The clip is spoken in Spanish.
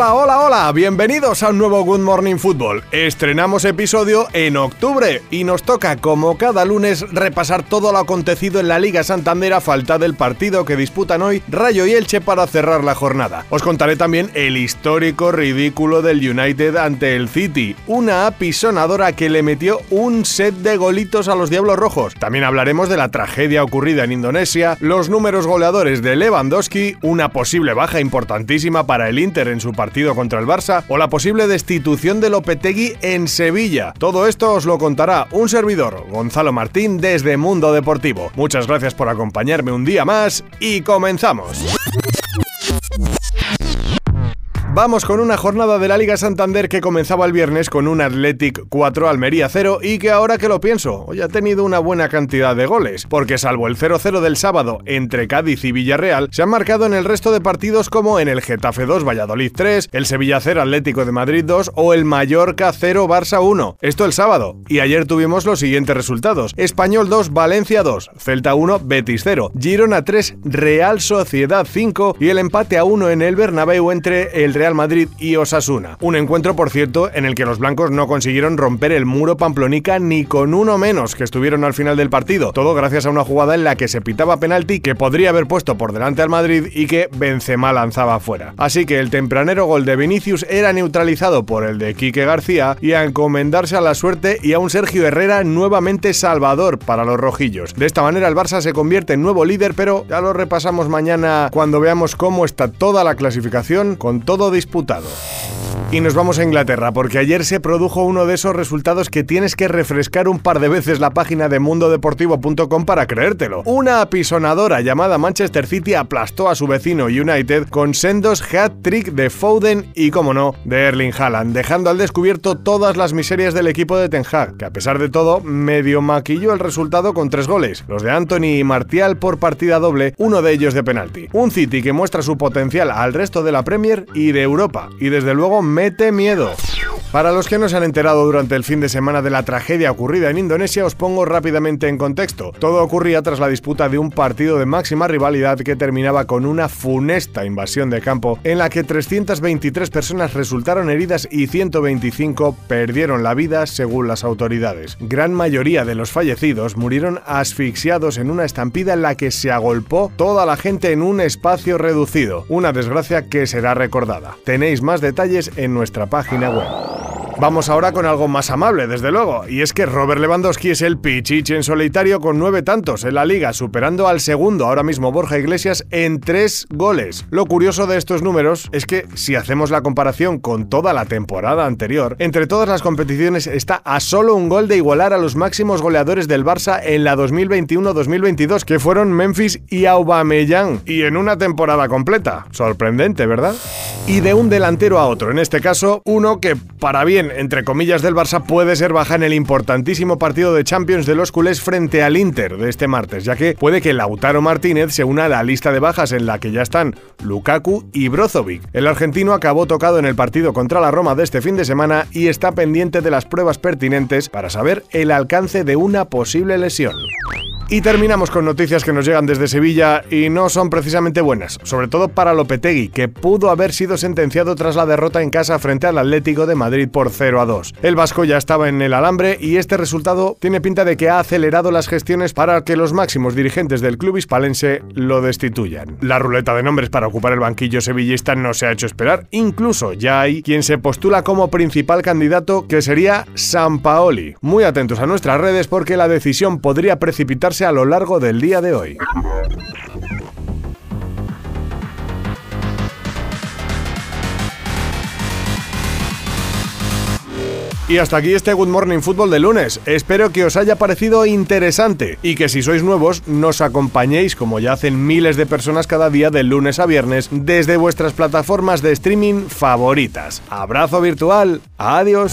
Hola, hola, hola, bienvenidos a un nuevo Good Morning Football. Estrenamos episodio en octubre y nos toca, como cada lunes, repasar todo lo acontecido en la Liga Santander a falta del partido que disputan hoy Rayo y Elche para cerrar la jornada. Os contaré también el histórico ridículo del United ante el City, una apisonadora que le metió un set de golitos a los Diablos Rojos. También hablaremos de la tragedia ocurrida en Indonesia, los números goleadores de Lewandowski, una posible baja importantísima para el Inter en su partido contra el Barça o la posible destitución de Lopetegui en Sevilla. Todo esto os lo contará un servidor, Gonzalo Martín, desde Mundo Deportivo. Muchas gracias por acompañarme un día más y comenzamos. Vamos con una jornada de la Liga Santander que comenzaba el viernes con un Athletic 4 Almería 0 y que ahora que lo pienso, hoy ha tenido una buena cantidad de goles, porque salvo el 0-0 del sábado entre Cádiz y Villarreal, se han marcado en el resto de partidos como en el Getafe 2 Valladolid 3, el Sevilla 0 Atlético de Madrid 2 o el Mallorca 0 Barça 1. Esto el sábado. Y ayer tuvimos los siguientes resultados. Español 2 Valencia 2, Celta 1 Betis 0, Girona 3 Real Sociedad 5 y el empate a 1 en el Bernabéu entre el Real Madrid y Osasuna. Un encuentro, por cierto, en el que los blancos no consiguieron romper el muro pamplonica ni con uno menos que estuvieron al final del partido. Todo gracias a una jugada en la que se pitaba penalti que podría haber puesto por delante al Madrid y que Benzema lanzaba fuera. Así que el tempranero gol de Vinicius era neutralizado por el de Quique García y a encomendarse a la suerte y a un Sergio Herrera nuevamente salvador para los rojillos. De esta manera el Barça se convierte en nuevo líder, pero ya lo repasamos mañana cuando veamos cómo está toda la clasificación con todo disputado. Y nos vamos a Inglaterra, porque ayer se produjo uno de esos resultados que tienes que refrescar un par de veces la página de mundodeportivo.com para creértelo. Una apisonadora llamada Manchester City aplastó a su vecino United con sendos hat-trick de Foden y, como no, de Erling Haaland, dejando al descubierto todas las miserias del equipo de Ten Hag, que a pesar de todo, medio maquilló el resultado con tres goles, los de Anthony y Martial por partida doble, uno de ellos de penalti. Un City que muestra su potencial al resto de la Premier y de Europa, y desde luego mete miedo. Para los que no se han enterado durante el fin de semana de la tragedia ocurrida en Indonesia, os pongo rápidamente en contexto. Todo ocurría tras la disputa de un partido de máxima rivalidad que terminaba con una funesta invasión de campo en la que 323 personas resultaron heridas y 125 perdieron la vida según las autoridades. Gran mayoría de los fallecidos murieron asfixiados en una estampida en la que se agolpó toda la gente en un espacio reducido. Una desgracia que será recordada. Tenéis más detalles en nuestra página web. Vamos ahora con algo más amable, desde luego, y es que Robert Lewandowski es el pichichi en solitario con nueve tantos en la liga, superando al segundo, ahora mismo Borja Iglesias, en tres goles. Lo curioso de estos números es que si hacemos la comparación con toda la temporada anterior, entre todas las competiciones está a solo un gol de igualar a los máximos goleadores del Barça en la 2021-2022, que fueron Memphis y Aubameyang, y en una temporada completa. Sorprendente, ¿verdad? Y de un delantero a otro, en este caso, uno que para bien entre comillas, del Barça puede ser baja en el importantísimo partido de Champions de los culés frente al Inter de este martes, ya que puede que Lautaro Martínez se una a la lista de bajas en la que ya están Lukaku y Brozovic. El argentino acabó tocado en el partido contra la Roma de este fin de semana y está pendiente de las pruebas pertinentes para saber el alcance de una posible lesión. Y terminamos con noticias que nos llegan desde Sevilla y no son precisamente buenas, sobre todo para Lopetegui, que pudo haber sido sentenciado tras la derrota en casa frente al Atlético de Madrid por 0 a 2. El Vasco ya estaba en el alambre y este resultado tiene pinta de que ha acelerado las gestiones para que los máximos dirigentes del club hispalense lo destituyan. La ruleta de nombres para ocupar el banquillo sevillista no se ha hecho esperar, incluso ya hay quien se postula como principal candidato que sería San Paoli. Muy atentos a nuestras redes porque la decisión podría precipitarse a lo largo del día de hoy. Y hasta aquí este Good Morning Football de lunes. Espero que os haya parecido interesante y que si sois nuevos nos acompañéis como ya hacen miles de personas cada día de lunes a viernes desde vuestras plataformas de streaming favoritas. Abrazo virtual. Adiós.